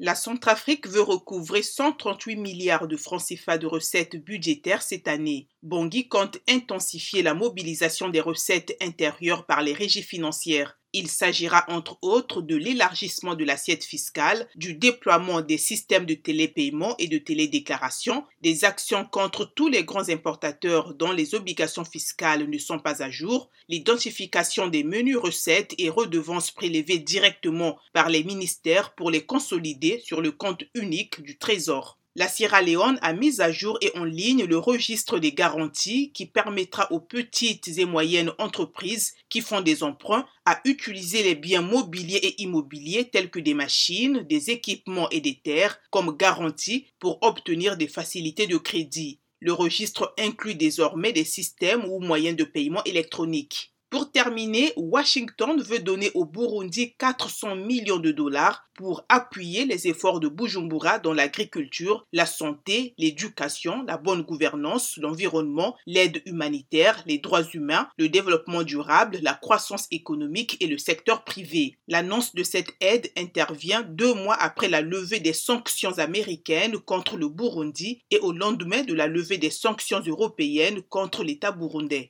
La Centrafrique veut recouvrer 138 milliards de francs CFA de recettes budgétaires cette année. Bangui compte intensifier la mobilisation des recettes intérieures par les régies financières. Il s'agira entre autres de l'élargissement de l'assiette fiscale, du déploiement des systèmes de télépaiement et de télédéclaration, des actions contre tous les grands importateurs dont les obligations fiscales ne sont pas à jour, l'identification des menus recettes et redevances prélevées directement par les ministères pour les consolider sur le compte unique du Trésor. La Sierra Leone a mis à jour et en ligne le registre des garanties qui permettra aux petites et moyennes entreprises qui font des emprunts à utiliser les biens mobiliers et immobiliers tels que des machines, des équipements et des terres comme garantie pour obtenir des facilités de crédit. Le registre inclut désormais des systèmes ou moyens de paiement électroniques. Pour terminer, Washington veut donner au Burundi 400 millions de dollars pour appuyer les efforts de Bujumbura dans l'agriculture, la santé, l'éducation, la bonne gouvernance, l'environnement, l'aide humanitaire, les droits humains, le développement durable, la croissance économique et le secteur privé. L'annonce de cette aide intervient deux mois après la levée des sanctions américaines contre le Burundi et au lendemain de la levée des sanctions européennes contre l'État burundais.